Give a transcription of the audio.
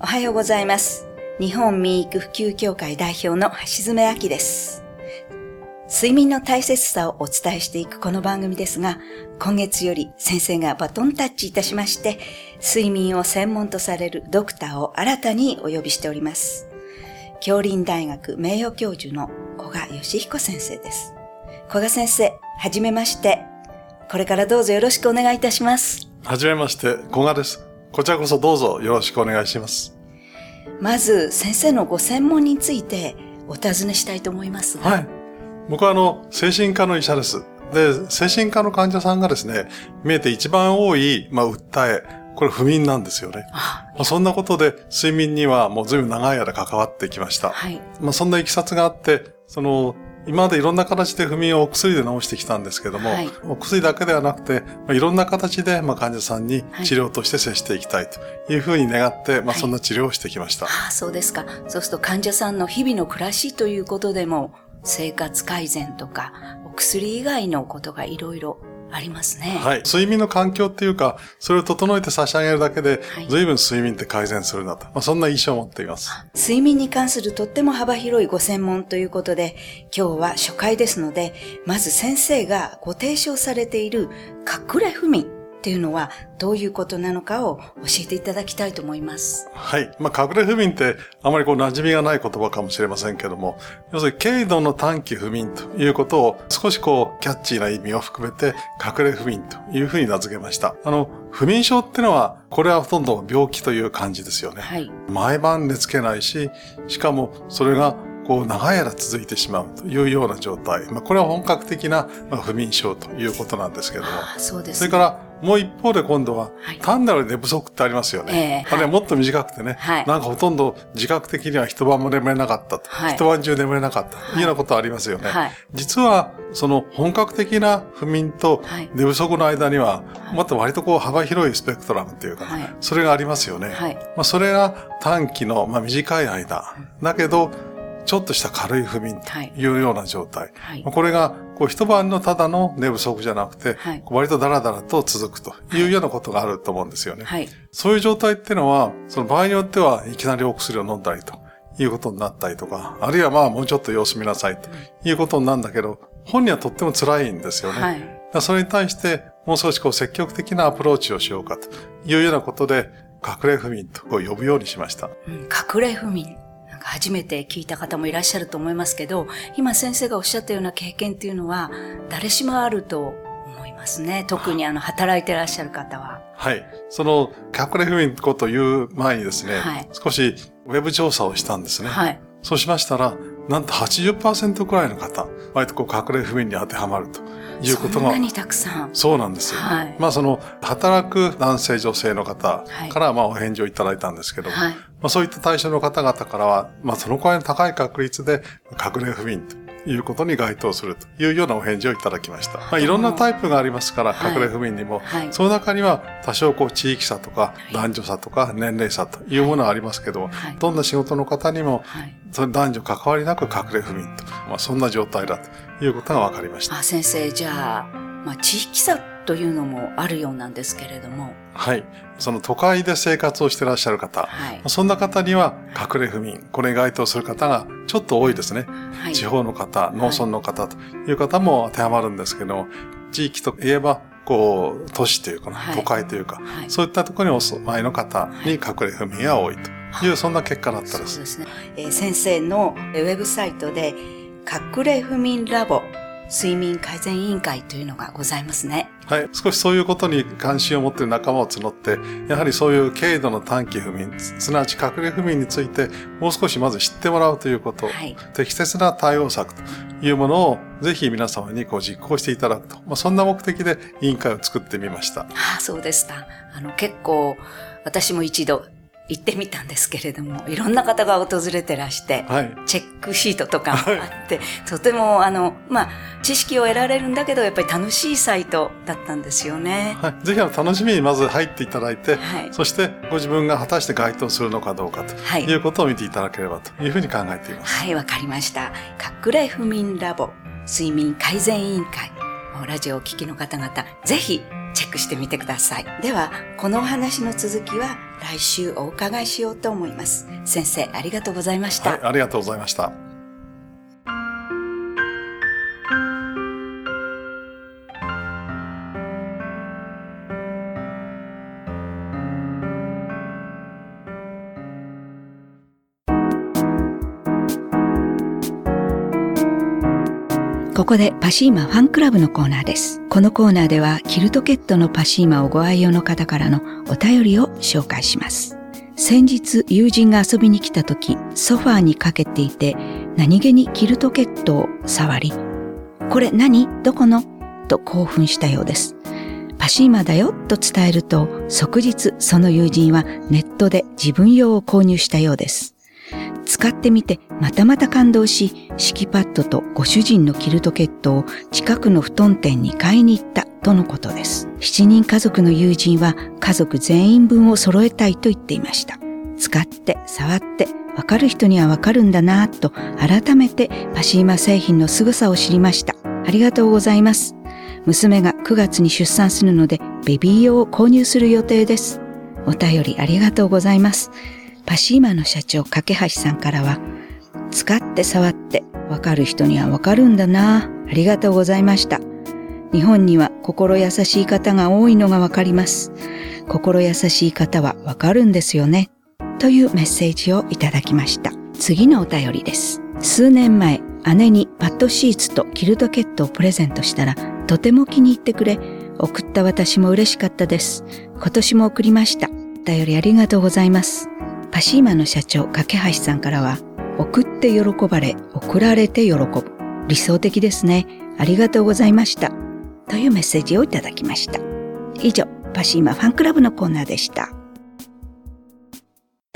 おはようございます。日本民育普及協会代表の橋爪明です。睡眠の大切さをお伝えしていくこの番組ですが、今月より先生がバトンタッチいたしまして、睡眠を専門とされるドクターを新たにお呼びしております。京林大学名誉教授の古賀義彦先生です。古賀先生、はじめまして。これからどうぞよろしくお願いいたします。はじめまして、古賀です。こちらこそどうぞよろしくお願いします。まず先生のご専門についてお尋ねしたいと思いますが。はい。僕はあの、精神科の医者です。で、精神科の患者さんがですね、見えて一番多い、まあ、訴え、これ不眠なんですよね。あまあ、そんなことで睡眠にはもう随分長い間関わってきました。はい。まあ、そんないきさつがあって、その、今までいろんな形で不眠をお薬で治してきたんですけども、はいお薬だけではなくて、まあ、いろんな形で、まあ、患者さんにはい治療として接していきたいというふうに願って、まあ、はいそんな治療をしてきました。ああ、そうですか。そうすると患者さんの日々の暮らしということでも、生活改善とか、お薬以外のことがいろいろありますね。はい。睡眠の環境っていうか、それを整えて差し上げるだけではい、随分睡眠って改善するなと。まあ、そんな印象を持っています。睡眠に関するとっても幅広いご専門ということで、今日は初回ですので、まず先生がご提唱されている隠れ不眠っていうのはどういうことなのかを教えていただきたいと思います。はい。まあ、隠れ不眠ってあまりこう馴染みがない言葉かもしれませんけども、要するに軽度の短期不眠ということを少しこうキャッチーな意味を含めて隠れ不眠というふうに名付けました。あの、不眠症ってのは、これはほとんど病気という感じですよね。はい。毎晩寝つけないし、しかもそれがこう長い間続いてしまうというような状態。まあ、これは本格的なまあ不眠症ということなんですけども。ああ、そうです、それからもう一方で今度ははい。単なる寝不足ってありますよね。あれもっと短くてね、はい。なんかほとんど自覚的には一晩も眠れなかったと、はい。一晩中眠れなかった。とい。いうようなことありますよね。はい。実はその本格的な不眠とはい。寝不足の間には、い。もっと割とこう幅広いスペクトラムっていうか、はい。それがありますよね。はい。まあ、それが短期の、まあ、短い間。だけど、ちょっとした軽い不眠というような状態。はいまあこれが、こう一晩のただの寝不足じゃなくて、はい割とダラダラと続くというようなことがあると思うんですよね。はい。そういう状態っていうのは、その場合によってはいきなりお薬を飲んだりということになったりとか、あるいはまあもうちょっと様子見なさいということになるんだけど、本人はとっても辛いんですよね。はいそれに対して、もう少しこう積極的なアプローチをしようかというようなことで、隠れ不眠と呼ぶようにしました。うん隠れ不眠。か初めて聞いた方もいらっしゃると思いますけど、今先生がおっしゃったような経験っていうのは、誰しもあると思いますね。特にあの、働いてらっしゃる方は。はい。その、隠れ不眠ことを言う前にですね、はい少しウェブ調査をしたんですね。はい。そうしましたら、なんと80%くらいの方、割とこう隠れ不眠に当てはまるということがそんなにたくさん。そうなんですよ。はいまあその、働く男性女性の方はいからまあお返事をいただいたんですけども、はい。まあそういった対象の方々からは、まあそのくらいの高い確率で隠れ不眠ということに該当するというようなお返事をいただきました。まあいろんなタイプがありますから、はい。隠れ不眠にも、はい。その中には多少こう地域差とかい。男女差とか年齢差というものがありますけど、はい。どんな仕事の方にも男女関わりなく隠れ不眠と、まあそんな状態だということが分かりました。あ、先生、じゃあ、まあ、地域差というのもあるようなんですけれども、はい。その都会で生活をしていらっしゃる方、はい。そんな方には隠れ不眠、これに該当する方がちょっと多いですね。はい。地方の方、農村の方という方も当てはまるんですけども、地域といえば、こう、都市というか都会というか、はいそういったところにお住まいの方に隠れ不眠が多いという、そんな結果だったです。そうですね。えー先生のえーウェブサイトで、隠れ不眠ラボ睡眠改善委員会というのがございますね。はい。少しそういうことに関心を持っている仲間を募って、やはりそういう軽度の短期不眠、すすなわち隠れ不眠について、もう少しまず知ってもらうということ、はい適切な対応策というものを、ぜひ皆様にこう実行していただくと、まあ、そんな目的で委員会を作ってみました。ああ、そうでした。あの、結構、私も一度行ってみたんですけれども、いろんな方が訪れてらして、はい。チェックシートとかもあって、とても、あの、まあ、知識を得られるんだけど、やっぱり楽しいサイトだったんですよね。はい。ぜひ楽しみにまず入っていただいて、はいそしてご自分が果たして該当するのかどうかとはいいうことを見ていただければというふうに考えています。はい、わかりました。隠れ不眠ラボ睡眠改善委員会。ラジオをお聞きの方々、ぜひクしてみてください。では、このお話の続きは来週お伺いしようと思います。先生、ありがとうございました。はい、ありがとうございました。ここでパシーマファンクラブのコーナーです。このコーナーではキルトケットのパシーマをご愛用の方からのお便りを紹介します。先日友人が遊びに来た時ソファーにかけていて何気にキルトケットを触りこれ何？どこの？と興奮したようです。パシーマだよと伝えると即日その友人はネットで自分用を購入したようです。使ってみてまたまた感動し、敷きパッドとご主人のキルトケットを近くの布団店に買いに行ったとのことです。7人家族の友人は家族全員分を揃えたいと言っていました。使って、触って、わかる人にはわかるんだなぁと改めてパシーマ製品の凄さを知りました。ありがとうございます。娘が9月に出産するのでベビー用を購入する予定です。お便りありがとうございます。パシーマの社長、架橋さんからは、使って触ってわかる人にはわかるんだなありがとうございました。日本には心優しい方が多いのがわかります。心優しい方はわかるんですよね。というメッセージをいただきました。次のお便りです。数年前、姉にパッドシーツとキルトケットをプレゼントしたら、とても気に入ってくれ、送った私も嬉しかったです。今年も送りました。お便りありがとうございます。パシーマの社長、架橋さんからは、送って喜ばれ、送られて喜ぶ。理想的ですね。ありがとうございました。というメッセージをいただきました。以上、パシーマファンクラブのコーナーでした。